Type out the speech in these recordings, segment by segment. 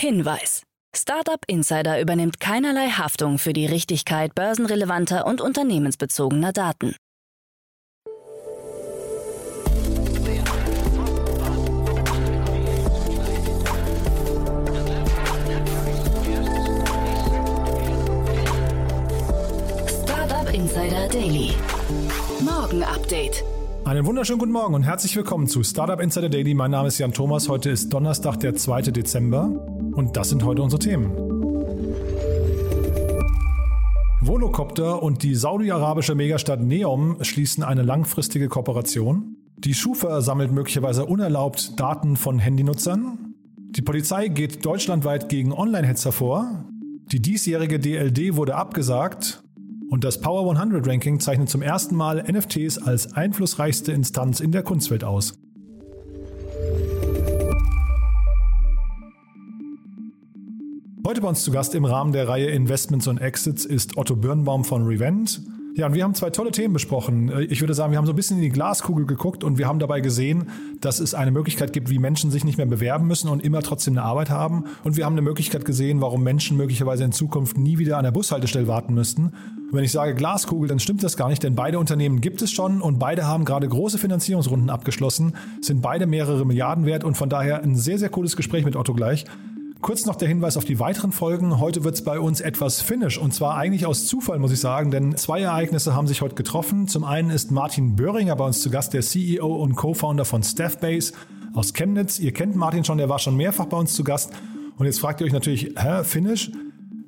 Hinweis. Startup Insider übernimmt keinerlei Haftung für die Richtigkeit börsenrelevanter und unternehmensbezogener Daten. Startup Insider Daily. Morgen Update. Einen wunderschönen guten Morgen und herzlich willkommen zu Startup Insider Daily. Mein Name ist Jan Thomas. Heute ist Donnerstag, der 2. Dezember und das sind heute unsere Themen. Volocopter und die saudi-arabische Megastadt Neom schließen eine langfristige Kooperation. Die Schufa sammelt möglicherweise unerlaubt Daten von Handynutzern. Die Polizei geht deutschlandweit gegen Online-Hetzer vor. Die diesjährige DLD wurde abgesagt und das Power 100 Ranking zeichnet zum ersten Mal NFTs als einflussreichste Instanz in der Kunstwelt aus. Heute bei uns zu Gast im Rahmen der Reihe Investments und Exits ist Otto Birnbaum von Revent. Ja, und wir haben zwei tolle Themen besprochen. Ich würde sagen, wir haben so ein bisschen in die Glaskugel geguckt und wir haben dabei gesehen, dass es eine Möglichkeit gibt, wie Menschen sich nicht mehr bewerben müssen und immer trotzdem eine Arbeit haben. Und wir haben eine Möglichkeit gesehen, warum Menschen möglicherweise in Zukunft nie wieder an der Bushaltestelle warten müssten. Und wenn ich sage Glaskugel, dann stimmt das gar nicht, denn beide Unternehmen gibt es schon und beide haben gerade große Finanzierungsrunden abgeschlossen, sind beide mehrere Milliarden wert und von daher ein sehr, sehr cooles Gespräch mit Otto gleich. Kurz noch der Hinweis auf die weiteren Folgen. Heute wird es bei uns etwas finnisch und zwar eigentlich aus Zufall, muss ich sagen, denn zwei Ereignisse haben sich heute getroffen. Zum einen ist Martin Böhringer bei uns zu Gast, der CEO und Co-Founder von Staffbase aus Chemnitz. Ihr kennt Martin schon, der war schon mehrfach bei uns zu Gast. Und jetzt fragt ihr euch natürlich, hä, finnisch?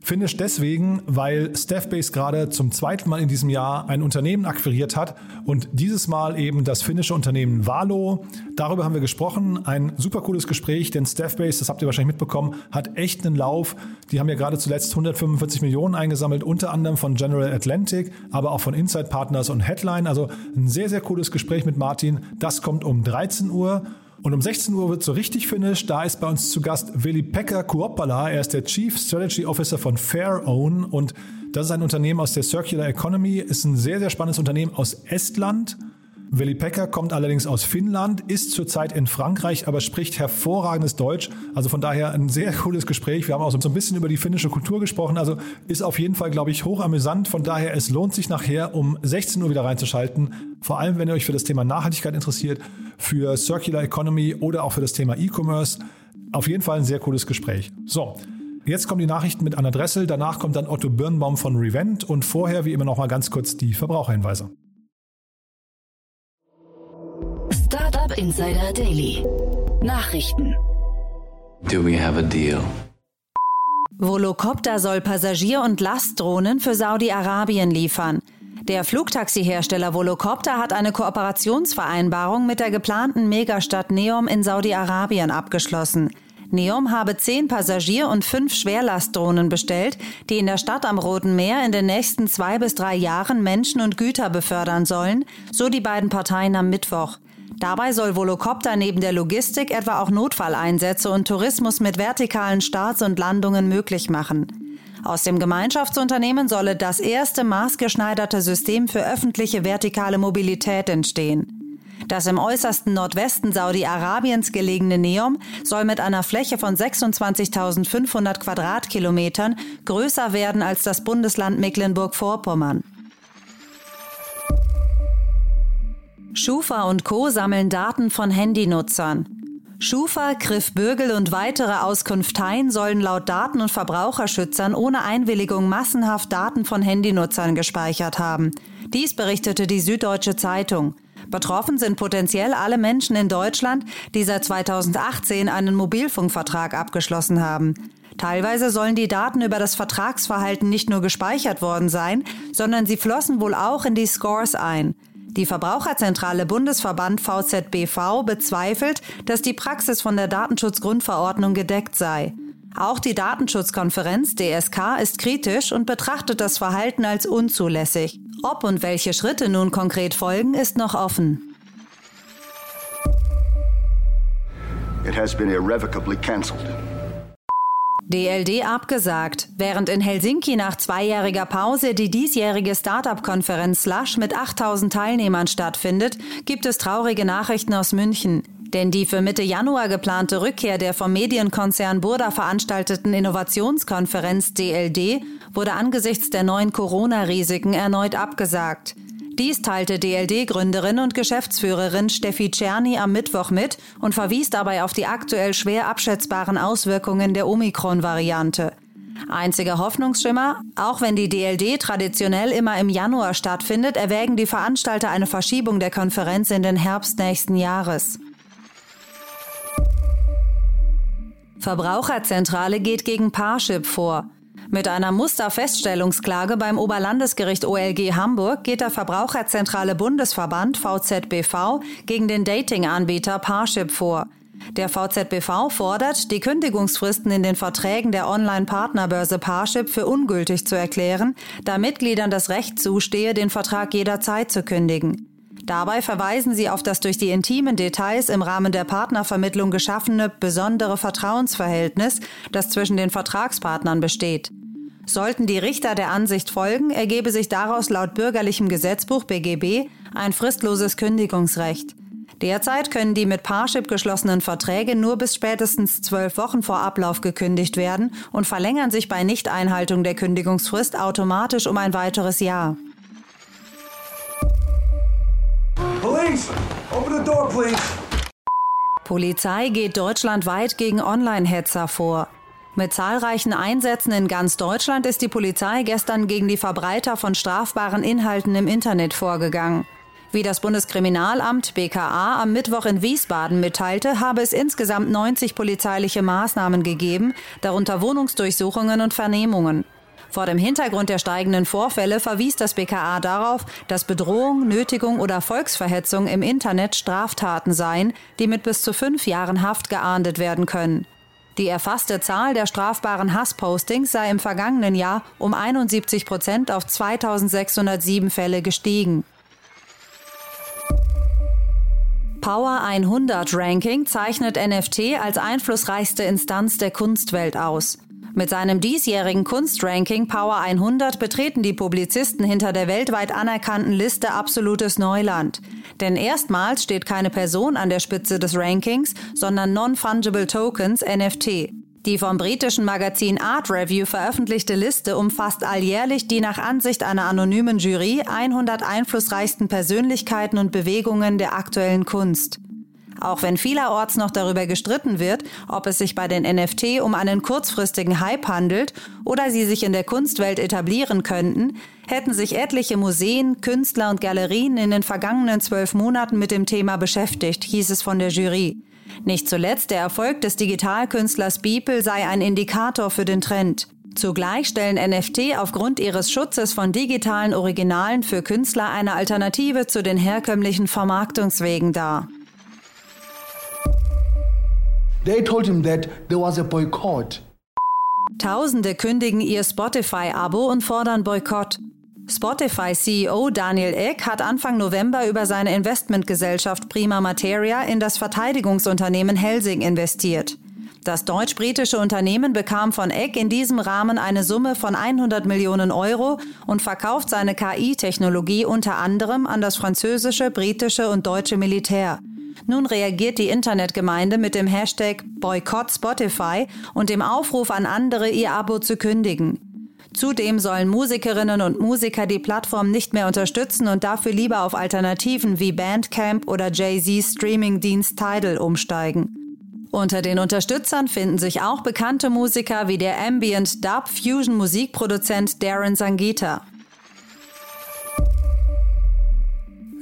Finish deswegen, weil Staffbase gerade zum zweiten Mal in diesem Jahr ein Unternehmen akquiriert hat und dieses Mal eben das finnische Unternehmen Valo. Darüber haben wir gesprochen. Ein super cooles Gespräch, denn Staffbase, das habt ihr wahrscheinlich mitbekommen, hat echt einen Lauf. Die haben ja gerade zuletzt 145 Millionen eingesammelt, unter anderem von General Atlantic, aber auch von Inside Partners und Headline. Also ein sehr, sehr cooles Gespräch mit Martin. Das kommt um 13 Uhr. Und um 16 Uhr wird so richtig finished. Da ist bei uns zu Gast Willi Pekka Kuoppala. Er ist der Chief Strategy Officer von Fairown und das ist ein Unternehmen aus der Circular Economy. Ist ein sehr, sehr spannendes Unternehmen aus Estland Willi Pecker kommt allerdings aus Finnland, ist zurzeit in Frankreich, aber spricht hervorragendes Deutsch. Also von daher ein sehr cooles Gespräch. Wir haben auch so ein bisschen über die finnische Kultur gesprochen. Also ist auf jeden Fall, glaube ich, hochamüsant. Von daher, es lohnt sich nachher um 16 Uhr wieder reinzuschalten. Vor allem, wenn ihr euch für das Thema Nachhaltigkeit interessiert, für Circular Economy oder auch für das Thema E-Commerce. Auf jeden Fall ein sehr cooles Gespräch. So. Jetzt kommen die Nachrichten mit Anna Dressel, danach kommt dann Otto Birnbaum von Revent und vorher wie immer noch mal ganz kurz die Verbraucherhinweise. Startup Insider Daily. Nachrichten. Do we have a deal? Volocopter soll Passagier- und Lastdrohnen für Saudi-Arabien liefern. Der Flugtaxi-Hersteller Volocopter hat eine Kooperationsvereinbarung mit der geplanten Megastadt Neom in Saudi-Arabien abgeschlossen. Neom habe zehn Passagier- und fünf Schwerlastdrohnen bestellt, die in der Stadt am Roten Meer in den nächsten zwei bis drei Jahren Menschen und Güter befördern sollen, so die beiden Parteien am Mittwoch. Dabei soll Volocopter neben der Logistik etwa auch Notfalleinsätze und Tourismus mit vertikalen Starts und Landungen möglich machen. Aus dem Gemeinschaftsunternehmen solle das erste maßgeschneiderte System für öffentliche vertikale Mobilität entstehen. Das im äußersten Nordwesten Saudi-Arabiens gelegene Neom soll mit einer Fläche von 26.500 Quadratkilometern größer werden als das Bundesland Mecklenburg-Vorpommern. Schufa und Co. sammeln Daten von Handynutzern. Schufa, Griff Bürgel und weitere Auskunfteien sollen laut Daten- und Verbraucherschützern ohne Einwilligung massenhaft Daten von Handynutzern gespeichert haben. Dies berichtete die Süddeutsche Zeitung. Betroffen sind potenziell alle Menschen in Deutschland, die seit 2018 einen Mobilfunkvertrag abgeschlossen haben. Teilweise sollen die Daten über das Vertragsverhalten nicht nur gespeichert worden sein, sondern sie flossen wohl auch in die Scores ein. Die Verbraucherzentrale Bundesverband VZBV bezweifelt, dass die Praxis von der Datenschutzgrundverordnung gedeckt sei. Auch die Datenschutzkonferenz DSK ist kritisch und betrachtet das Verhalten als unzulässig. Ob und welche Schritte nun konkret folgen, ist noch offen. It has been irrevocably cancelled. DLD abgesagt, während in Helsinki nach zweijähriger Pause die diesjährige Startup-Konferenz Slush mit 8000 Teilnehmern stattfindet, gibt es traurige Nachrichten aus München. Denn die für Mitte Januar geplante Rückkehr der vom Medienkonzern Burda veranstalteten Innovationskonferenz DLD wurde angesichts der neuen Corona-Risiken erneut abgesagt. Dies teilte DLD-Gründerin und Geschäftsführerin Steffi Czerny am Mittwoch mit und verwies dabei auf die aktuell schwer abschätzbaren Auswirkungen der Omikron-Variante. Einziger Hoffnungsschimmer, auch wenn die DLD traditionell immer im Januar stattfindet, erwägen die Veranstalter eine Verschiebung der Konferenz in den Herbst nächsten Jahres. Verbraucherzentrale geht gegen Parship vor. Mit einer Musterfeststellungsklage beim Oberlandesgericht OLG Hamburg geht der Verbraucherzentrale Bundesverband VZBV gegen den Dating-Anbieter Parship vor. Der VZBV fordert, die Kündigungsfristen in den Verträgen der Online-Partnerbörse Parship für ungültig zu erklären, da Mitgliedern das Recht zustehe, den Vertrag jederzeit zu kündigen. Dabei verweisen sie auf das durch die intimen Details im Rahmen der Partnervermittlung geschaffene besondere Vertrauensverhältnis, das zwischen den Vertragspartnern besteht. Sollten die Richter der Ansicht folgen, ergebe sich daraus laut bürgerlichem Gesetzbuch BGB ein fristloses Kündigungsrecht. Derzeit können die mit Parship geschlossenen Verträge nur bis spätestens zwölf Wochen vor Ablauf gekündigt werden und verlängern sich bei Nichteinhaltung der Kündigungsfrist automatisch um ein weiteres Jahr. Police, open the door, please. Polizei geht deutschlandweit gegen Online-Hetzer vor. Mit zahlreichen Einsätzen in ganz Deutschland ist die Polizei gestern gegen die Verbreiter von strafbaren Inhalten im Internet vorgegangen. Wie das Bundeskriminalamt BKA am Mittwoch in Wiesbaden mitteilte, habe es insgesamt 90 polizeiliche Maßnahmen gegeben, darunter Wohnungsdurchsuchungen und Vernehmungen. Vor dem Hintergrund der steigenden Vorfälle verwies das BKA darauf, dass Bedrohung, Nötigung oder Volksverhetzung im Internet Straftaten seien, die mit bis zu fünf Jahren Haft geahndet werden können. Die erfasste Zahl der strafbaren Hasspostings sei im vergangenen Jahr um 71 Prozent auf 2607 Fälle gestiegen. Power 100 Ranking zeichnet NFT als einflussreichste Instanz der Kunstwelt aus. Mit seinem diesjährigen Kunstranking Power 100 betreten die Publizisten hinter der weltweit anerkannten Liste absolutes Neuland. Denn erstmals steht keine Person an der Spitze des Rankings, sondern Non-Fungible Tokens NFT. Die vom britischen Magazin Art Review veröffentlichte Liste umfasst alljährlich die nach Ansicht einer anonymen Jury 100 einflussreichsten Persönlichkeiten und Bewegungen der aktuellen Kunst. Auch wenn vielerorts noch darüber gestritten wird, ob es sich bei den NFT um einen kurzfristigen Hype handelt oder sie sich in der Kunstwelt etablieren könnten, hätten sich etliche Museen, Künstler und Galerien in den vergangenen zwölf Monaten mit dem Thema beschäftigt, hieß es von der Jury. Nicht zuletzt der Erfolg des Digitalkünstlers Beeple sei ein Indikator für den Trend. Zugleich stellen NFT aufgrund ihres Schutzes von digitalen Originalen für Künstler eine Alternative zu den herkömmlichen Vermarktungswegen dar. They told him that there was a boycott. Tausende kündigen ihr Spotify-Abo und fordern Boykott. Spotify-CEO Daniel Eck hat Anfang November über seine Investmentgesellschaft Prima Materia in das Verteidigungsunternehmen Helsing investiert. Das deutsch-britische Unternehmen bekam von Eck in diesem Rahmen eine Summe von 100 Millionen Euro und verkauft seine KI-Technologie unter anderem an das französische, britische und deutsche Militär. Nun reagiert die Internetgemeinde mit dem Hashtag Boycott Spotify und dem Aufruf an andere, ihr Abo zu kündigen. Zudem sollen Musikerinnen und Musiker die Plattform nicht mehr unterstützen und dafür lieber auf Alternativen wie Bandcamp oder Jay-Z's Streamingdienst Tidal umsteigen. Unter den Unterstützern finden sich auch bekannte Musiker wie der Ambient Dub Fusion Musikproduzent Darren Sangita.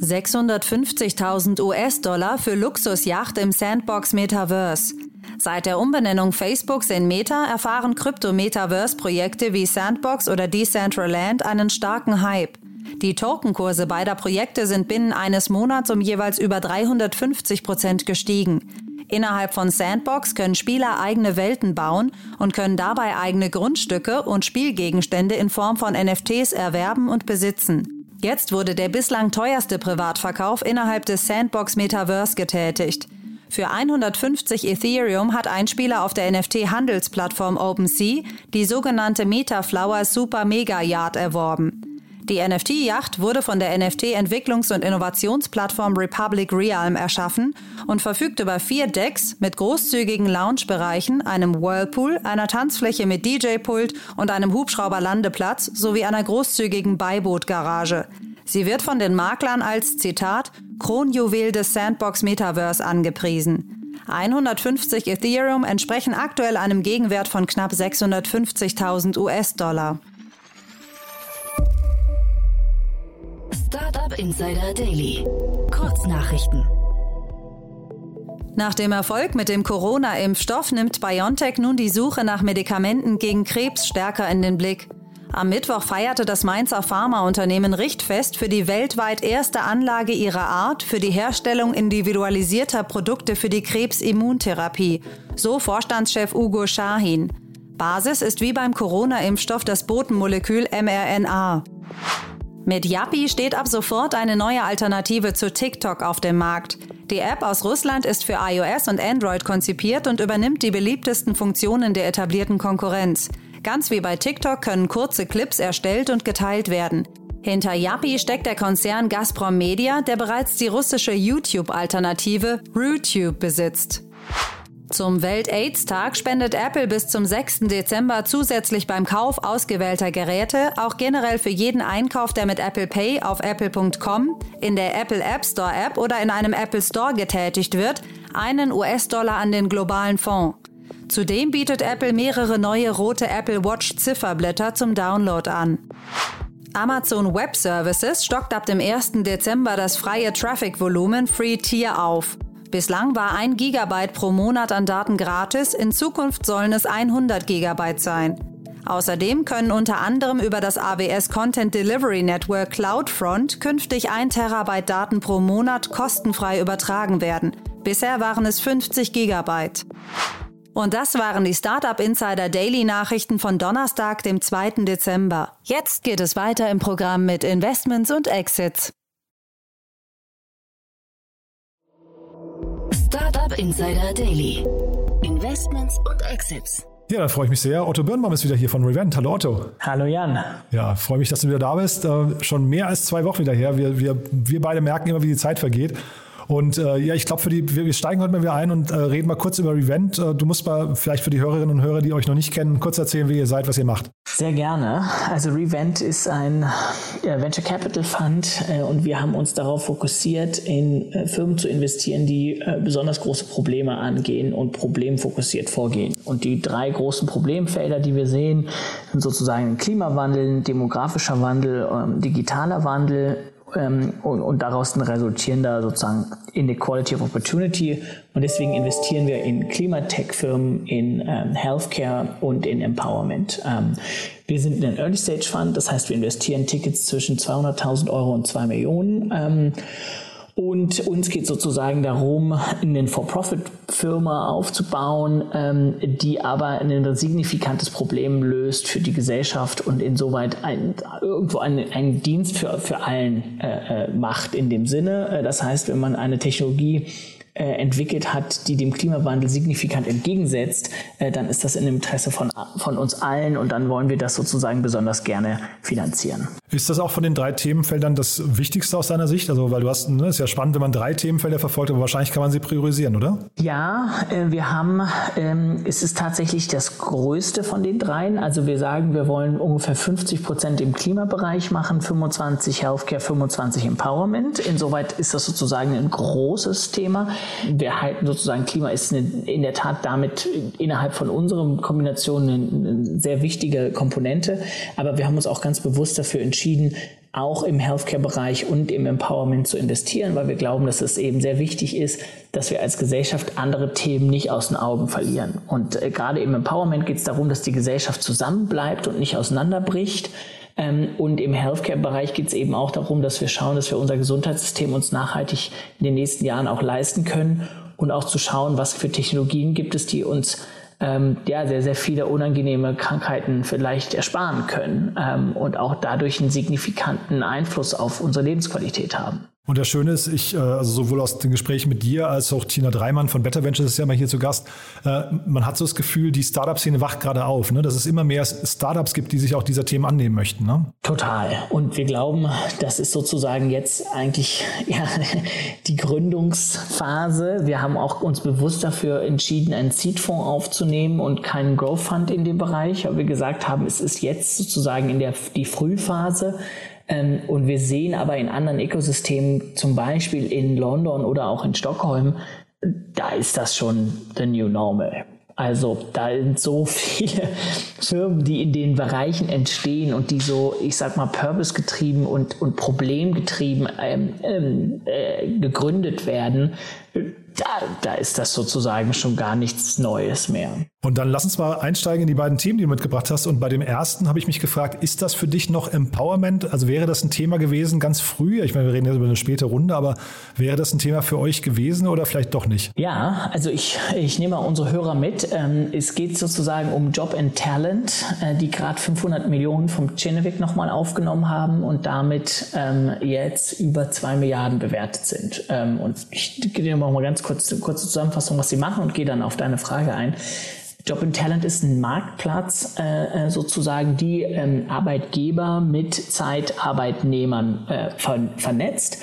650.000 US-Dollar für Luxusjacht im Sandbox Metaverse. Seit der Umbenennung Facebooks in Meta erfahren Krypto-Metaverse-Projekte wie Sandbox oder Decentraland einen starken Hype. Die Tokenkurse beider Projekte sind binnen eines Monats um jeweils über 350 Prozent gestiegen. Innerhalb von Sandbox können Spieler eigene Welten bauen und können dabei eigene Grundstücke und Spielgegenstände in Form von NFTs erwerben und besitzen. Jetzt wurde der bislang teuerste Privatverkauf innerhalb des Sandbox Metaverse getätigt. Für 150 Ethereum hat ein Spieler auf der NFT-Handelsplattform OpenSea die sogenannte Metaflower Super Mega Yard erworben. Die NFT-Yacht wurde von der NFT-Entwicklungs- und Innovationsplattform Republic Realm erschaffen und verfügt über vier Decks mit großzügigen Loungebereichen, einem Whirlpool, einer Tanzfläche mit DJ-Pult und einem Hubschrauberlandeplatz sowie einer großzügigen Beibootgarage. Sie wird von den Maklern als Zitat Kronjuwel des Sandbox Metaverse angepriesen. 150 Ethereum entsprechen aktuell einem Gegenwert von knapp 650.000 US-Dollar. Startup Insider Daily. Kurznachrichten. Nach dem Erfolg mit dem Corona-Impfstoff nimmt BioNTech nun die Suche nach Medikamenten gegen Krebs stärker in den Blick. Am Mittwoch feierte das Mainzer Pharmaunternehmen Richtfest für die weltweit erste Anlage ihrer Art für die Herstellung individualisierter Produkte für die Krebsimmuntherapie, so Vorstandschef Ugo Schahin. Basis ist wie beim Corona-Impfstoff das Botenmolekül mRNA. Mit Yappi steht ab sofort eine neue Alternative zu TikTok auf dem Markt. Die App aus Russland ist für iOS und Android konzipiert und übernimmt die beliebtesten Funktionen der etablierten Konkurrenz. Ganz wie bei TikTok können kurze Clips erstellt und geteilt werden. Hinter Yappi steckt der Konzern Gazprom Media, der bereits die russische YouTube-Alternative RuTube besitzt. Zum Welt-AIDS-Tag spendet Apple bis zum 6. Dezember zusätzlich beim Kauf ausgewählter Geräte, auch generell für jeden Einkauf, der mit Apple Pay auf apple.com, in der Apple App Store App oder in einem Apple Store getätigt wird, einen US-Dollar an den globalen Fonds. Zudem bietet Apple mehrere neue rote Apple Watch Zifferblätter zum Download an. Amazon Web Services stockt ab dem 1. Dezember das freie Traffic-Volumen Free Tier auf. Bislang war 1 Gigabyte pro Monat an Daten gratis, in Zukunft sollen es 100 Gigabyte sein. Außerdem können unter anderem über das AWS Content Delivery Network CloudFront künftig 1 Terabyte Daten pro Monat kostenfrei übertragen werden. Bisher waren es 50 Gigabyte. Und das waren die Startup Insider Daily Nachrichten von Donnerstag, dem 2. Dezember. Jetzt geht es weiter im Programm mit Investments und Exits. Startup Insider Daily. Investments und Exits. Ja, da freue ich mich sehr. Otto Birnbaum ist wieder hier von Revent. Hallo Otto. Hallo Jan. Ja, freue mich, dass du wieder da bist. Äh, schon mehr als zwei Wochen wieder her. Wir, wir, wir beide merken immer, wie die Zeit vergeht. Und äh, ja, ich glaube, wir, wir steigen heute mal wieder ein und äh, reden mal kurz über Revent. Äh, du musst mal vielleicht für die Hörerinnen und Hörer, die euch noch nicht kennen, kurz erzählen, wie ihr seid, was ihr macht. Sehr gerne. Also Revent ist ein ja, Venture Capital Fund äh, und wir haben uns darauf fokussiert, in äh, Firmen zu investieren, die äh, besonders große Probleme angehen und problemfokussiert vorgehen. Und die drei großen Problemfelder, die wir sehen, sind sozusagen Klimawandel, demografischer Wandel, ähm, digitaler Wandel ähm, und, und daraus ein resultierender sozusagen Inequality of Opportunity. Und deswegen investieren wir in Klimatech-Firmen, in ähm, Healthcare und in Empowerment. Ähm, wir sind ein Early Stage Fund, das heißt, wir investieren Tickets zwischen 200.000 Euro und 2 Millionen. Und uns geht sozusagen darum, eine For-Profit-Firma aufzubauen, ähm, die aber ein signifikantes Problem löst für die Gesellschaft und insoweit ein, irgendwo einen, einen Dienst für, für allen äh, äh macht in dem Sinne. Äh, das heißt, wenn man eine Technologie entwickelt hat, die dem Klimawandel signifikant entgegensetzt, äh, dann ist das im Interesse von, von uns allen und dann wollen wir das sozusagen besonders gerne finanzieren. Ist das auch von den drei Themenfeldern das Wichtigste aus deiner Sicht? Also, weil du hast, ne, ist ja spannend, wenn man drei Themenfelder verfolgt, aber wahrscheinlich kann man sie priorisieren, oder? Ja, äh, wir haben, ähm, es ist tatsächlich das größte von den dreien. Also wir sagen, wir wollen ungefähr 50 Prozent im Klimabereich machen, 25 Healthcare, 25 Empowerment. Insoweit ist das sozusagen ein großes Thema. Wir halten sozusagen, Klima ist eine, in der Tat damit innerhalb von unseren Kombinationen eine, sehr wichtige Komponente. Aber wir haben uns auch ganz bewusst dafür entschieden, entschieden, auch im Healthcare-Bereich und im Empowerment zu investieren, weil wir glauben, dass es eben sehr wichtig ist, dass wir als Gesellschaft andere Themen nicht aus den Augen verlieren. Und äh, gerade im Empowerment geht es darum, dass die Gesellschaft zusammenbleibt und nicht auseinanderbricht. Ähm, und im Healthcare-Bereich geht es eben auch darum, dass wir schauen, dass wir unser Gesundheitssystem uns nachhaltig in den nächsten Jahren auch leisten können und auch zu schauen, was für Technologien gibt es, die uns ähm, ja, sehr, sehr viele unangenehme Krankheiten vielleicht ersparen können ähm, und auch dadurch einen signifikanten Einfluss auf unsere Lebensqualität haben. Und das Schöne ist, ich, äh, also sowohl aus den Gesprächen mit dir als auch Tina Dreimann von Better Ventures ist ja mal hier zu Gast, äh, man hat so das Gefühl, die Startup-Szene wacht gerade auf, ne? dass es immer mehr Startups gibt, die sich auch dieser Themen annehmen möchten. Ne? Total. Und wir glauben, das ist sozusagen jetzt eigentlich ja, die Gründungsphase. Wir haben auch uns bewusst dafür entschieden, einen Seed-Fonds aufzunehmen und keinen Growth Fund in dem Bereich, weil wir gesagt haben, es ist jetzt sozusagen in der die Frühphase. Ähm, und wir sehen aber in anderen Ökosystemen, zum Beispiel in London oder auch in Stockholm, da ist das schon the new normal. Also da sind so viele Firmen, die in den Bereichen entstehen und die so, ich sag mal, purpose-getrieben und, und problemgetrieben ähm, ähm, äh, gegründet werden da, da ist das sozusagen schon gar nichts Neues mehr. Und dann lass uns mal einsteigen in die beiden Themen, die du mitgebracht hast. Und bei dem ersten habe ich mich gefragt, ist das für dich noch Empowerment? Also wäre das ein Thema gewesen ganz früh? Ich meine, wir reden jetzt über eine späte Runde, aber wäre das ein Thema für euch gewesen oder vielleicht doch nicht? Ja, also ich, ich nehme mal unsere Hörer mit. Ähm, es geht sozusagen um Job and Talent, äh, die gerade 500 Millionen vom Chinevik nochmal aufgenommen haben und damit ähm, jetzt über zwei Milliarden bewertet sind. Ähm, und ich gehe mal ganz kurz kurz, kurze Zusammenfassung, was sie machen und gehe dann auf deine Frage ein. Job and Talent ist ein Marktplatz, äh, äh, sozusagen, die ähm, Arbeitgeber mit Zeitarbeitnehmern äh, ver vernetzt,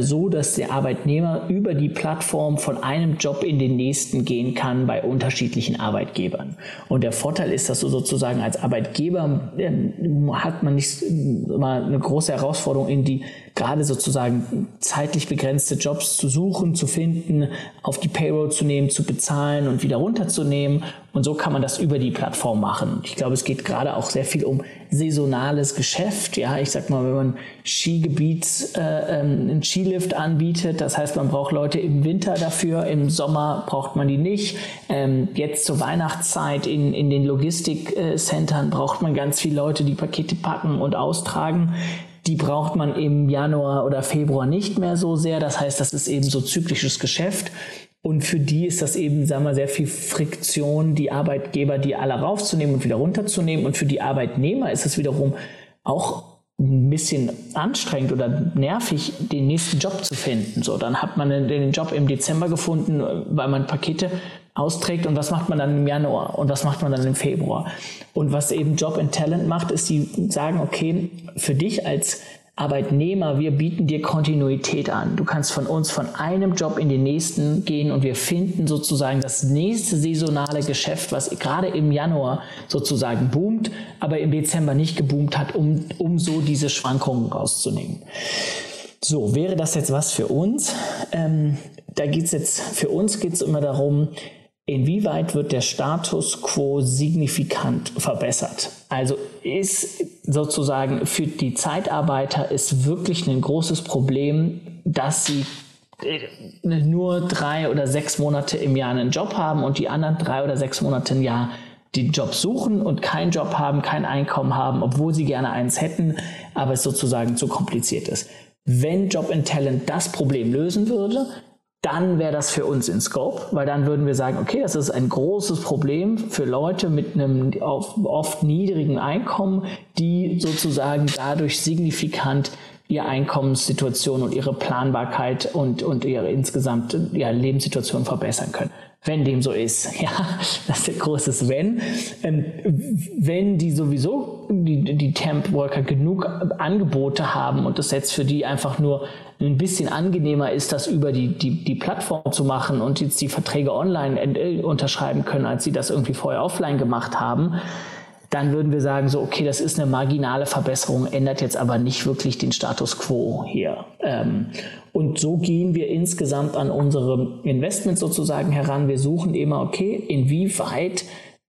so dass der Arbeitnehmer über die Plattform von einem Job in den nächsten gehen kann bei unterschiedlichen Arbeitgebern. Und der Vorteil ist, dass du sozusagen als Arbeitgeber ähm, hat man nicht mal eine große Herausforderung in die gerade sozusagen zeitlich begrenzte Jobs zu suchen, zu finden, auf die Payroll zu nehmen, zu bezahlen und wieder runterzunehmen. Und so kann man das über die Plattform machen. Ich glaube, es geht gerade auch sehr viel um saisonales Geschäft. Ja, ich sag mal, wenn man Skigebiet äh, ähm, einen Skilift anbietet, das heißt, man braucht Leute im Winter dafür, im Sommer braucht man die nicht. Ähm, jetzt zur Weihnachtszeit in, in den Logistikcentern braucht man ganz viele Leute, die Pakete packen und austragen die braucht man im Januar oder Februar nicht mehr so sehr. Das heißt, das ist eben so zyklisches Geschäft. Und für die ist das eben, sagen wir, sehr viel Friktion, die Arbeitgeber, die alle raufzunehmen und wieder runterzunehmen. Und für die Arbeitnehmer ist es wiederum auch ein bisschen anstrengend oder nervig, den nächsten Job zu finden. So, dann hat man den Job im Dezember gefunden, weil man Pakete austrägt und was macht man dann im Januar und was macht man dann im Februar. Und was eben Job and Talent macht, ist, die sagen, okay, für dich als Arbeitnehmer, wir bieten dir Kontinuität an. Du kannst von uns von einem Job in den nächsten gehen und wir finden sozusagen das nächste saisonale Geschäft, was gerade im Januar sozusagen boomt, aber im Dezember nicht geboomt hat, um, um so diese Schwankungen rauszunehmen. So, wäre das jetzt was für uns? Ähm, da geht es jetzt, für uns geht es immer darum, Inwieweit wird der Status quo signifikant verbessert? Also ist sozusagen für die Zeitarbeiter ist wirklich ein großes Problem, dass sie äh, nur drei oder sechs Monate im Jahr einen Job haben und die anderen drei oder sechs Monate im Jahr den Job suchen und keinen Job haben, kein Einkommen haben, obwohl sie gerne eins hätten, aber es sozusagen zu kompliziert ist. Wenn Job and Talent das Problem lösen würde, dann wäre das für uns in Scope, weil dann würden wir sagen, okay, das ist ein großes Problem für Leute mit einem oft niedrigen Einkommen, die sozusagen dadurch signifikant ihre Einkommenssituation und ihre Planbarkeit und, und ihre insgesamte ja, Lebenssituation verbessern können wenn dem so ist. Ja, das ist ein großes Wenn. Ähm, wenn die sowieso, die, die Temp-Worker genug Angebote haben und das jetzt für die einfach nur ein bisschen angenehmer ist, das über die, die, die Plattform zu machen und jetzt die Verträge online äh, unterschreiben können, als sie das irgendwie vorher offline gemacht haben, dann würden wir sagen, so, okay, das ist eine marginale Verbesserung, ändert jetzt aber nicht wirklich den Status quo hier. Ähm, und so gehen wir insgesamt an unsere Investments sozusagen heran. Wir suchen immer, okay, inwieweit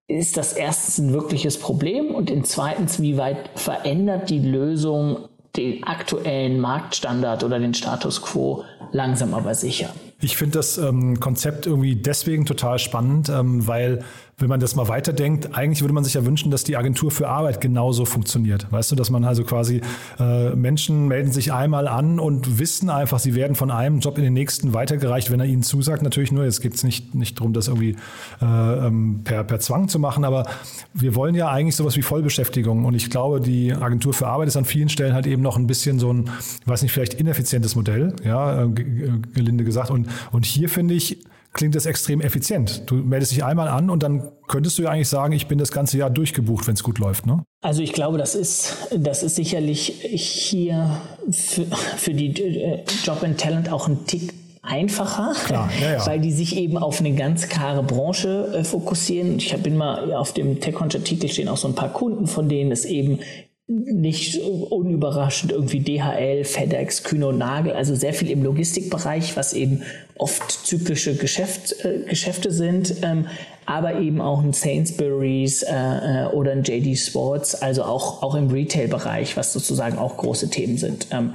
ist das erstens ein wirkliches Problem und in zweitens, wie weit verändert die Lösung den aktuellen Marktstandard oder den Status quo langsam aber sicher. Ich finde das ähm, Konzept irgendwie deswegen total spannend, ähm, weil wenn man das mal weiterdenkt, eigentlich würde man sich ja wünschen, dass die Agentur für Arbeit genauso funktioniert. Weißt du, dass man also quasi äh, Menschen melden sich einmal an und wissen einfach, sie werden von einem Job in den nächsten weitergereicht, wenn er ihnen zusagt. Natürlich nur, jetzt geht es nicht, nicht darum, das irgendwie äh, ähm, per, per Zwang zu machen, aber wir wollen ja eigentlich sowas wie Vollbeschäftigung. Und ich glaube, die Agentur für Arbeit ist an vielen Stellen halt eben noch ein bisschen so ein, weiß nicht, vielleicht ineffizientes Modell, ja, äh, gelinde gesagt. Und, und hier finde ich, klingt das extrem effizient. Du meldest dich einmal an und dann könntest du ja eigentlich sagen, ich bin das ganze Jahr durchgebucht, wenn es gut läuft, ne? Also ich glaube, das ist, das ist sicherlich hier für, für die äh, Job and Talent auch ein Tick einfacher, Klar, ja, ja. weil die sich eben auf eine ganz klare Branche äh, fokussieren. Ich bin mal auf dem TechCrunch-Artikel stehen auch so ein paar Kunden, von denen es eben nicht unüberraschend irgendwie DHL, FedEx, Kühne und Nagel, also sehr viel im Logistikbereich, was eben oft zyklische Geschäft, äh, Geschäfte sind, ähm, aber eben auch ein Sainsbury's äh, äh oder ein JD Sports, also auch, auch im Retail-Bereich, was sozusagen auch große Themen sind. Ähm,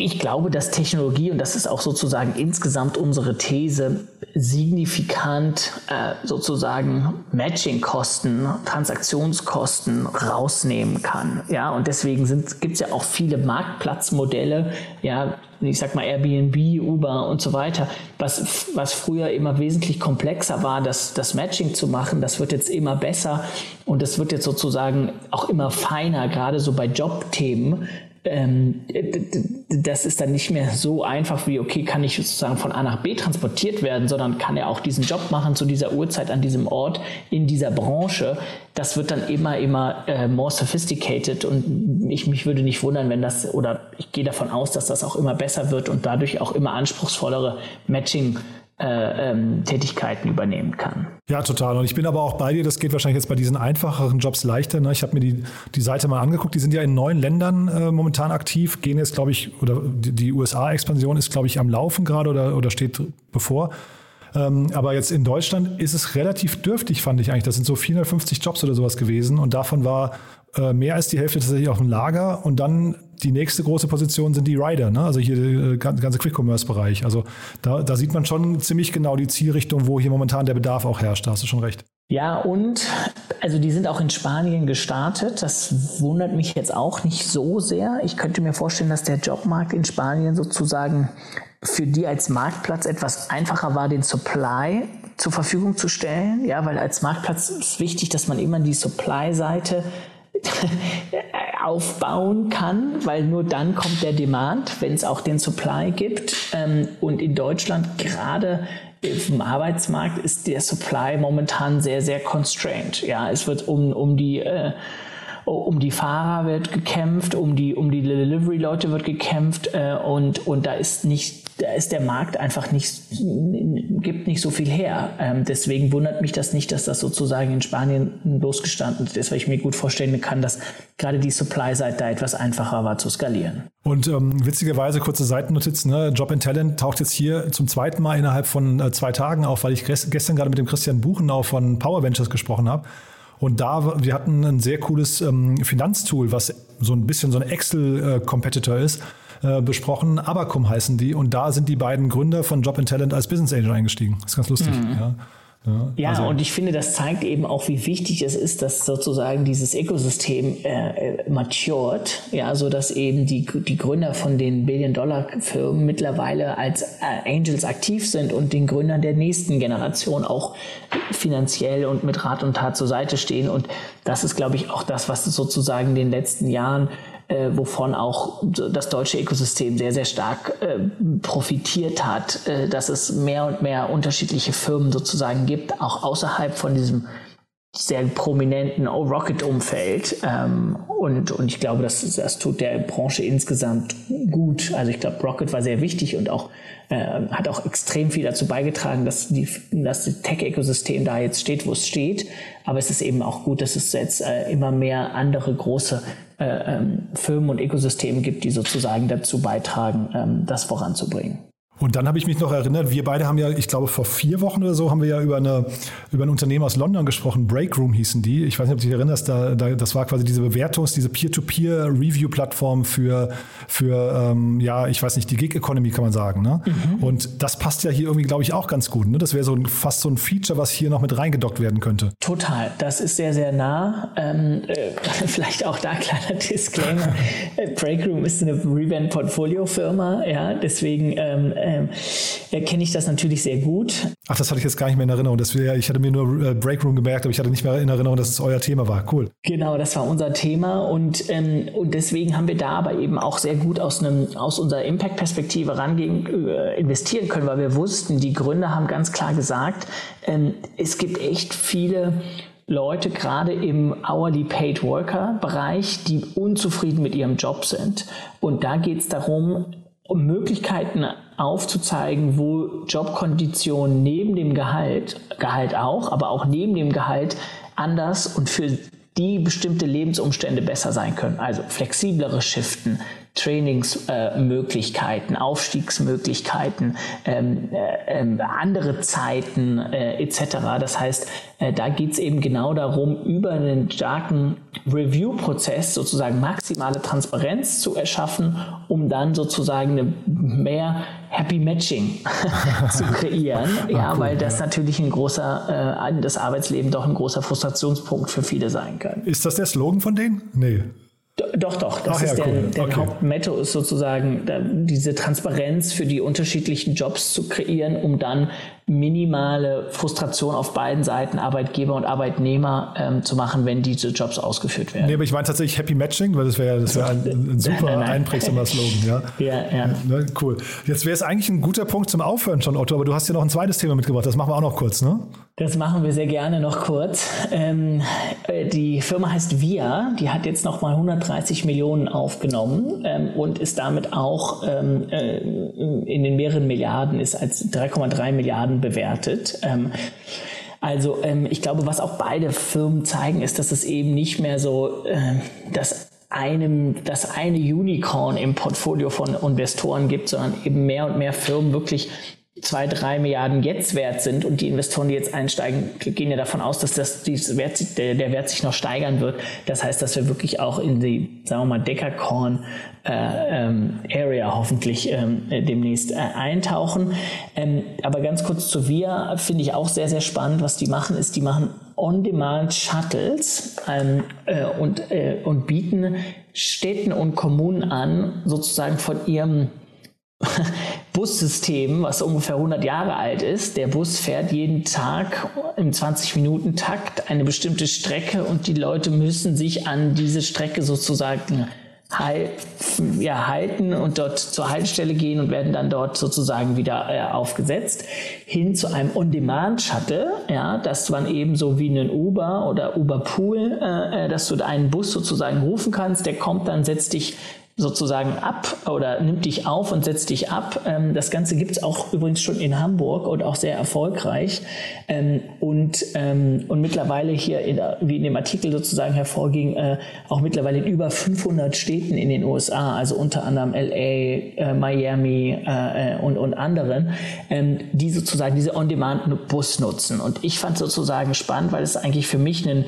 ich glaube, dass Technologie, und das ist auch sozusagen insgesamt unsere These, signifikant äh, sozusagen Matching-Kosten, Transaktionskosten rausnehmen kann. Ja, und deswegen gibt es ja auch viele Marktplatzmodelle, ja, ich sag mal Airbnb, Uber und so weiter, was, was früher immer wesentlich komplexer war, das, das Matching zu machen, das wird jetzt immer besser und das wird jetzt sozusagen auch immer feiner, gerade so bei Jobthemen, ähm, das ist dann nicht mehr so einfach wie, okay, kann ich sozusagen von A nach B transportiert werden, sondern kann er auch diesen Job machen zu dieser Uhrzeit an diesem Ort in dieser Branche. Das wird dann immer, immer äh, more sophisticated und ich mich würde nicht wundern, wenn das, oder ich gehe davon aus, dass das auch immer besser wird und dadurch auch immer anspruchsvollere Matching- äh, ähm, Tätigkeiten übernehmen kann. Ja, total. Und ich bin aber auch bei dir, das geht wahrscheinlich jetzt bei diesen einfacheren Jobs leichter. Ne? Ich habe mir die, die Seite mal angeguckt, die sind ja in neun Ländern äh, momentan aktiv, gehen jetzt, glaube ich, oder die, die USA-Expansion ist, glaube ich, am Laufen gerade oder, oder steht bevor. Ähm, aber jetzt in Deutschland ist es relativ dürftig, fand ich eigentlich. Das sind so 450 Jobs oder sowas gewesen und davon war äh, mehr als die Hälfte tatsächlich auf dem Lager und dann die nächste große Position sind die Rider, ne? also hier der äh, ganze Quick-Commerce-Bereich. Also da, da sieht man schon ziemlich genau die Zielrichtung, wo hier momentan der Bedarf auch herrscht. Da hast du schon recht. Ja, und also die sind auch in Spanien gestartet. Das wundert mich jetzt auch nicht so sehr. Ich könnte mir vorstellen, dass der Jobmarkt in Spanien sozusagen für die als Marktplatz etwas einfacher war, den Supply zur Verfügung zu stellen. Ja, weil als Marktplatz ist wichtig, dass man immer die Supply-Seite aufbauen kann, weil nur dann kommt der Demand, wenn es auch den Supply gibt. Ähm, und in Deutschland gerade im Arbeitsmarkt ist der Supply momentan sehr, sehr constrained. Ja, es wird um, um die äh, um die Fahrer wird gekämpft, um die, um die Delivery-Leute wird gekämpft äh, und, und da ist nicht, da ist der Markt einfach nicht, gibt nicht so viel her. Ähm, deswegen wundert mich das nicht, dass das sozusagen in Spanien losgestanden ist, weil ich mir gut vorstellen kann, dass gerade die Supply-Seite da etwas einfacher war zu skalieren. Und ähm, witzigerweise, kurze Seitennotiz, ne? Job and Talent taucht jetzt hier zum zweiten Mal innerhalb von äh, zwei Tagen auf, weil ich gestern gerade mit dem Christian Buchenau von Power Ventures gesprochen habe. Und da, wir hatten ein sehr cooles ähm, Finanztool, was so ein bisschen so ein Excel-Competitor ist, äh, besprochen. Abacum heißen die. Und da sind die beiden Gründer von Job and Talent als Business Angel eingestiegen. Das ist ganz lustig. Mhm. Ja. Ja, ja also. und ich finde, das zeigt eben auch, wie wichtig es ist, dass sozusagen dieses Ökosystem äh, äh, matured, ja, so dass eben die, die Gründer von den Billion-Dollar-Firmen mittlerweile als äh, Angels aktiv sind und den Gründern der nächsten Generation auch finanziell und mit Rat und Tat zur Seite stehen. Und das ist, glaube ich, auch das, was sozusagen in den letzten Jahren äh, wovon auch das deutsche Ökosystem sehr, sehr stark äh, profitiert hat, äh, dass es mehr und mehr unterschiedliche Firmen sozusagen gibt, auch außerhalb von diesem sehr prominenten Rocket-Umfeld. Ähm, und, und ich glaube, das, das tut der Branche insgesamt gut. Also ich glaube, Rocket war sehr wichtig und auch äh, hat auch extrem viel dazu beigetragen, dass, die, dass das Tech-Ökosystem da jetzt steht, wo es steht. Aber es ist eben auch gut, dass es jetzt äh, immer mehr andere große äh, ähm, Firmen und Ökosysteme gibt, die sozusagen dazu beitragen, ähm, das voranzubringen. Und dann habe ich mich noch erinnert, wir beide haben ja, ich glaube, vor vier Wochen oder so haben wir ja über, eine, über ein Unternehmen aus London gesprochen. Breakroom hießen die. Ich weiß nicht, ob du dich erinnerst, da, da, das war quasi diese Bewertungs-, diese Peer-to-Peer-Review-Plattform für, für ähm, ja, ich weiß nicht, die Gig-Economy kann man sagen. Ne? Mhm. Und das passt ja hier irgendwie, glaube ich, auch ganz gut. Ne? Das wäre so ein, fast so ein Feature, was hier noch mit reingedockt werden könnte. Total. Das ist sehr, sehr nah. Ähm, äh, vielleicht auch da kleiner Disclaimer. Breakroom ist eine Revent-Portfolio-Firma. Ja, deswegen ähm, äh, kenne ich das natürlich sehr gut. Ach, das hatte ich jetzt gar nicht mehr in Erinnerung. Das wär, ich hatte mir nur äh, Breakroom gemerkt, aber ich hatte nicht mehr in Erinnerung, dass es euer Thema war. Cool. Genau, das war unser Thema und, ähm, und deswegen haben wir da aber eben auch sehr gut aus, einem, aus unserer Impact-Perspektive rangehen, äh, investieren können, weil wir wussten, die Gründer haben ganz klar gesagt, ähm, es gibt echt viele Leute gerade im Hourly Paid Worker Bereich, die unzufrieden mit ihrem Job sind. Und da geht es darum, um Möglichkeiten aufzuzeigen, wo Jobkonditionen neben dem Gehalt, Gehalt auch, aber auch neben dem Gehalt anders und für die bestimmte Lebensumstände besser sein können. Also flexiblere Shiften, Trainingsmöglichkeiten, äh, Aufstiegsmöglichkeiten, ähm, äh, äh, andere Zeiten äh, etc. Das heißt, äh, da geht es eben genau darum, über einen starken Review-Prozess sozusagen maximale Transparenz zu erschaffen, um dann sozusagen eine mehr Happy Matching zu kreieren. Ah, ja, cool, weil das ja. natürlich ein großer, äh, das Arbeitsleben doch ein großer Frustrationspunkt für viele sein kann. Ist das der Slogan von denen? Nee. Doch, doch. Das Ach, ist ja, der, cool. der okay. Hauptmotto ist sozusagen, diese Transparenz für die unterschiedlichen Jobs zu kreieren, um dann minimale Frustration auf beiden Seiten, Arbeitgeber und Arbeitnehmer, ähm, zu machen, wenn diese Jobs ausgeführt werden. Nee, aber ich meine tatsächlich Happy Matching, weil das wäre das wär ein, ein super einprägsamer Slogan. Ja, ja. ja. Ne, cool. Jetzt wäre es eigentlich ein guter Punkt zum Aufhören schon, Otto, aber du hast ja noch ein zweites Thema mitgebracht. Das machen wir auch noch kurz, ne? Das machen wir sehr gerne noch kurz. Ähm, äh, die Firma heißt Via, die hat jetzt nochmal 130 Millionen aufgenommen ähm, und ist damit auch ähm, äh, in den mehreren Milliarden, ist als 3,3 Milliarden bewertet. Ähm, also ähm, ich glaube, was auch beide Firmen zeigen, ist, dass es eben nicht mehr so äh, das einem, das eine Unicorn im Portfolio von Investoren gibt, sondern eben mehr und mehr Firmen wirklich zwei, drei Milliarden jetzt wert sind und die Investoren, die jetzt einsteigen, gehen ja davon aus, dass das, Wert, der, Wert sich noch steigern wird. Das heißt, dass wir wirklich auch in die, sagen wir mal, Deckerkorn äh, ähm, Area hoffentlich ähm, demnächst äh, eintauchen. Ähm, aber ganz kurz zu VIA finde ich auch sehr, sehr spannend. Was die machen, ist, die machen On-Demand Shuttles ähm, äh, und, äh, und bieten Städten und Kommunen an, sozusagen von ihrem Bussystem, was ungefähr 100 Jahre alt ist. Der Bus fährt jeden Tag im 20-Minuten-Takt eine bestimmte Strecke und die Leute müssen sich an diese Strecke sozusagen ja, halten und dort zur Haltestelle gehen und werden dann dort sozusagen wieder äh, aufgesetzt, hin zu einem On-Demand-Shuttle, ja, das man eben so wie einen Uber oder Uber Pool, äh, äh dass du einen Bus sozusagen rufen kannst, der kommt dann, setzt dich sozusagen ab oder nimmt dich auf und setzt dich ab. Ähm, das Ganze gibt es auch übrigens schon in Hamburg und auch sehr erfolgreich. Ähm, und, ähm, und mittlerweile hier, in wie in dem Artikel sozusagen hervorging, äh, auch mittlerweile in über 500 Städten in den USA, also unter anderem LA, äh, Miami äh, und, und anderen, die sozusagen diese On-Demand-Bus nutzen. Und ich fand sozusagen spannend, weil es eigentlich für mich ein,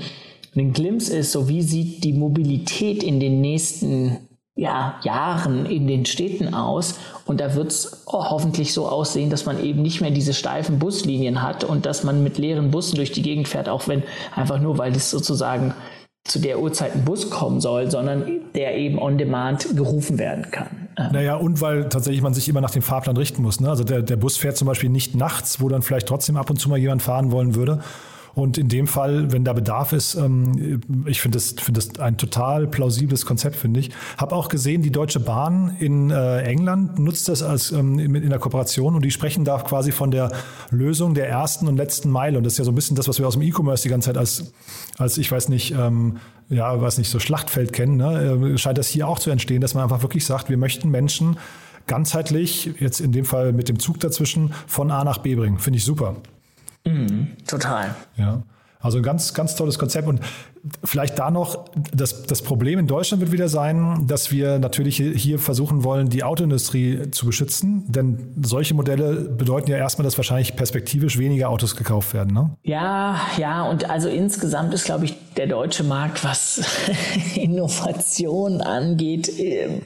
ein Glimpse ist, so wie sieht die Mobilität in den nächsten ja, Jahren in den Städten aus. Und da wird es hoffentlich so aussehen, dass man eben nicht mehr diese steifen Buslinien hat und dass man mit leeren Bussen durch die Gegend fährt, auch wenn einfach nur, weil es sozusagen zu der Uhrzeit ein Bus kommen soll, sondern der eben on demand gerufen werden kann. Naja, und weil tatsächlich man sich immer nach dem Fahrplan richten muss. Ne? Also der, der Bus fährt zum Beispiel nicht nachts, wo dann vielleicht trotzdem ab und zu mal jemand fahren wollen würde, und in dem Fall, wenn da Bedarf ist, ähm, ich finde das, find das ein total plausibles Konzept, finde ich. Habe auch gesehen, die Deutsche Bahn in äh, England nutzt das als ähm, in der Kooperation und die sprechen da quasi von der Lösung der ersten und letzten Meile. Und das ist ja so ein bisschen das, was wir aus dem E-Commerce die ganze Zeit als, als ich weiß nicht, ähm, ja, weiß nicht, so Schlachtfeld kennen, ne? Äh, scheint das hier auch zu entstehen, dass man einfach wirklich sagt, wir möchten Menschen ganzheitlich, jetzt in dem Fall mit dem Zug dazwischen, von A nach B bringen. Finde ich super. Mhm, total. Ja. Also ein ganz, ganz tolles Konzept. Und vielleicht da noch, das, das Problem in Deutschland wird wieder sein, dass wir natürlich hier versuchen wollen, die Autoindustrie zu beschützen. Denn solche Modelle bedeuten ja erstmal, dass wahrscheinlich perspektivisch weniger Autos gekauft werden. Ne? Ja, ja. Und also insgesamt ist, glaube ich, der deutsche Markt, was Innovation angeht, ähm,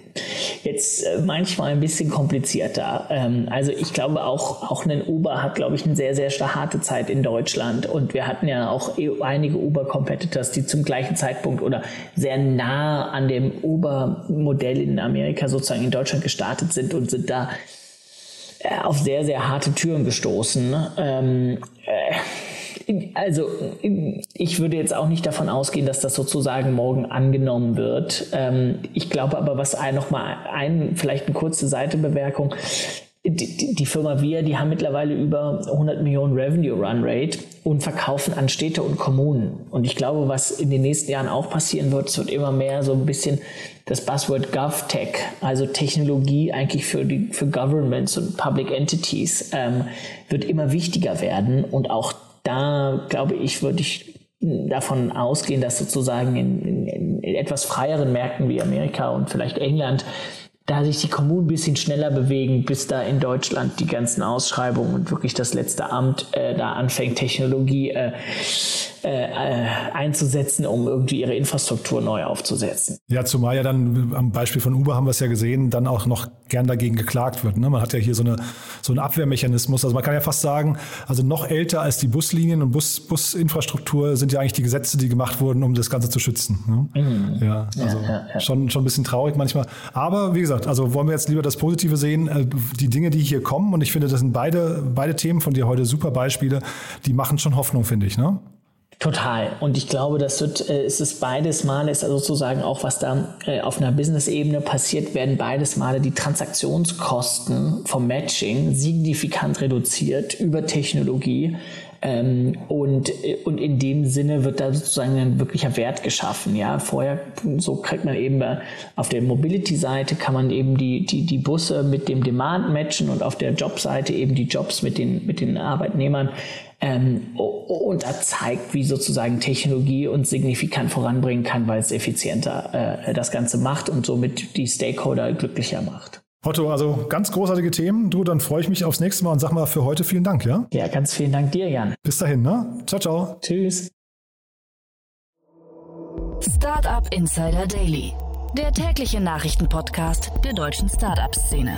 jetzt äh, manchmal ein bisschen komplizierter. Ähm, also ich glaube auch, auch ein Uber hat, glaube ich, eine sehr, sehr harte Zeit in Deutschland. Und wir hatten ja auch e, einige Uber-Competitors, die zum gleichen Zeitpunkt oder sehr nah an dem Uber-Modell in Amerika sozusagen in Deutschland gestartet sind und sind da äh, auf sehr, sehr harte Türen gestoßen. Ähm, äh, also ich würde jetzt auch nicht davon ausgehen, dass das sozusagen morgen angenommen wird. Ähm, ich glaube aber, was ein, noch mal ein, vielleicht eine kurze Seitebemerkung. Die, die, Firma Wir, die haben mittlerweile über 100 Millionen Revenue Run Rate und verkaufen an Städte und Kommunen. Und ich glaube, was in den nächsten Jahren auch passieren wird, es wird immer mehr so ein bisschen das Buzzword GovTech, also Technologie eigentlich für die für Governments und Public Entities, ähm, wird immer wichtiger werden und auch da glaube ich, würde ich davon ausgehen, dass sozusagen in, in, in etwas freieren Märkten wie Amerika und vielleicht England da sich die Kommunen ein bisschen schneller bewegen, bis da in Deutschland die ganzen Ausschreibungen und wirklich das letzte Amt äh, da anfängt, Technologie äh, äh, äh, einzusetzen, um irgendwie ihre Infrastruktur neu aufzusetzen. Ja, zumal ja dann am Beispiel von Uber haben wir es ja gesehen, dann auch noch gern dagegen geklagt wird. Ne? Man hat ja hier so, eine, so einen Abwehrmechanismus. Also man kann ja fast sagen, also noch älter als die Buslinien und Bus, Businfrastruktur sind ja eigentlich die Gesetze, die gemacht wurden, um das Ganze zu schützen. Ne? Mhm. Ja, also ja, ja, ja. Schon, schon ein bisschen traurig manchmal. Aber wie gesagt, also wollen wir jetzt lieber das Positive sehen, äh, die Dinge, die hier kommen, und ich finde, das sind beide, beide Themen von dir heute super Beispiele, die machen schon Hoffnung, finde ich. Ne? Total. Und ich glaube, das wird, äh, es beides Male, ist also sozusagen auch, was da äh, auf einer Business-Ebene passiert, werden beides Male die Transaktionskosten vom Matching signifikant reduziert über Technologie. Ähm, und, äh, und in dem Sinne wird da sozusagen ein wirklicher Wert geschaffen. Ja, vorher, so kriegt man eben äh, auf der Mobility-Seite kann man eben die, die, die Busse mit dem Demand matchen und auf der Jobseite eben die Jobs mit den, mit den Arbeitnehmern. Ähm, und da zeigt, wie sozusagen Technologie uns signifikant voranbringen kann, weil es effizienter äh, das Ganze macht und somit die Stakeholder glücklicher macht. Otto, also ganz großartige Themen. Du, dann freue ich mich aufs nächste Mal und sag mal für heute vielen Dank, ja? Ja, ganz vielen Dank dir, Jan. Bis dahin, ne? Ciao, ciao. Tschüss. Startup Insider Daily, der tägliche Nachrichtenpodcast der deutschen Startup-Szene.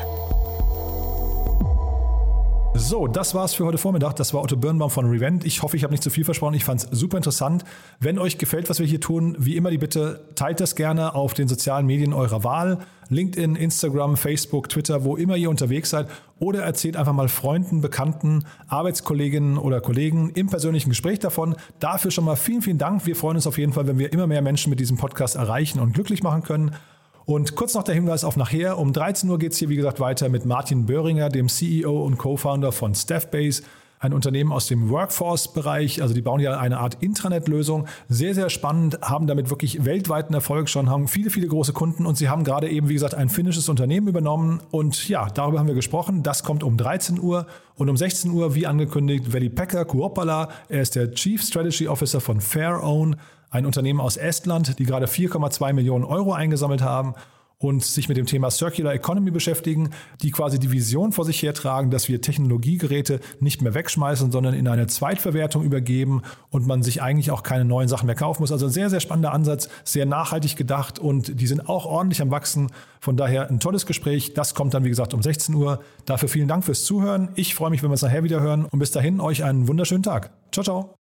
So, das war's für heute Vormittag. Das war Otto Birnbaum von Revent. Ich hoffe, ich habe nicht zu viel versprochen. Ich fand es super interessant. Wenn euch gefällt, was wir hier tun, wie immer die Bitte, teilt das gerne auf den sozialen Medien eurer Wahl. LinkedIn, Instagram, Facebook, Twitter, wo immer ihr unterwegs seid. Oder erzählt einfach mal Freunden, Bekannten, Arbeitskolleginnen oder Kollegen im persönlichen Gespräch davon. Dafür schon mal vielen, vielen Dank. Wir freuen uns auf jeden Fall, wenn wir immer mehr Menschen mit diesem Podcast erreichen und glücklich machen können. Und kurz noch der Hinweis auf nachher. Um 13 Uhr geht es hier, wie gesagt, weiter mit Martin Böhringer, dem CEO und Co-Founder von Staffbase ein Unternehmen aus dem Workforce-Bereich. Also die bauen ja eine Art Intranet-Lösung. Sehr, sehr spannend, haben damit wirklich weltweiten Erfolg schon, haben viele, viele große Kunden und sie haben gerade eben, wie gesagt, ein finnisches Unternehmen übernommen. Und ja, darüber haben wir gesprochen. Das kommt um 13 Uhr und um 16 Uhr, wie angekündigt, Veli Pekka Kuopala. Er ist der Chief Strategy Officer von FairOwn ein Unternehmen aus Estland, die gerade 4,2 Millionen Euro eingesammelt haben und sich mit dem Thema Circular Economy beschäftigen, die quasi die Vision vor sich hertragen, dass wir Technologiegeräte nicht mehr wegschmeißen, sondern in eine Zweitverwertung übergeben und man sich eigentlich auch keine neuen Sachen mehr kaufen muss. Also ein sehr, sehr spannender Ansatz, sehr nachhaltig gedacht und die sind auch ordentlich am Wachsen. Von daher ein tolles Gespräch. Das kommt dann, wie gesagt, um 16 Uhr. Dafür vielen Dank fürs Zuhören. Ich freue mich, wenn wir es nachher wieder hören und bis dahin euch einen wunderschönen Tag. Ciao, ciao.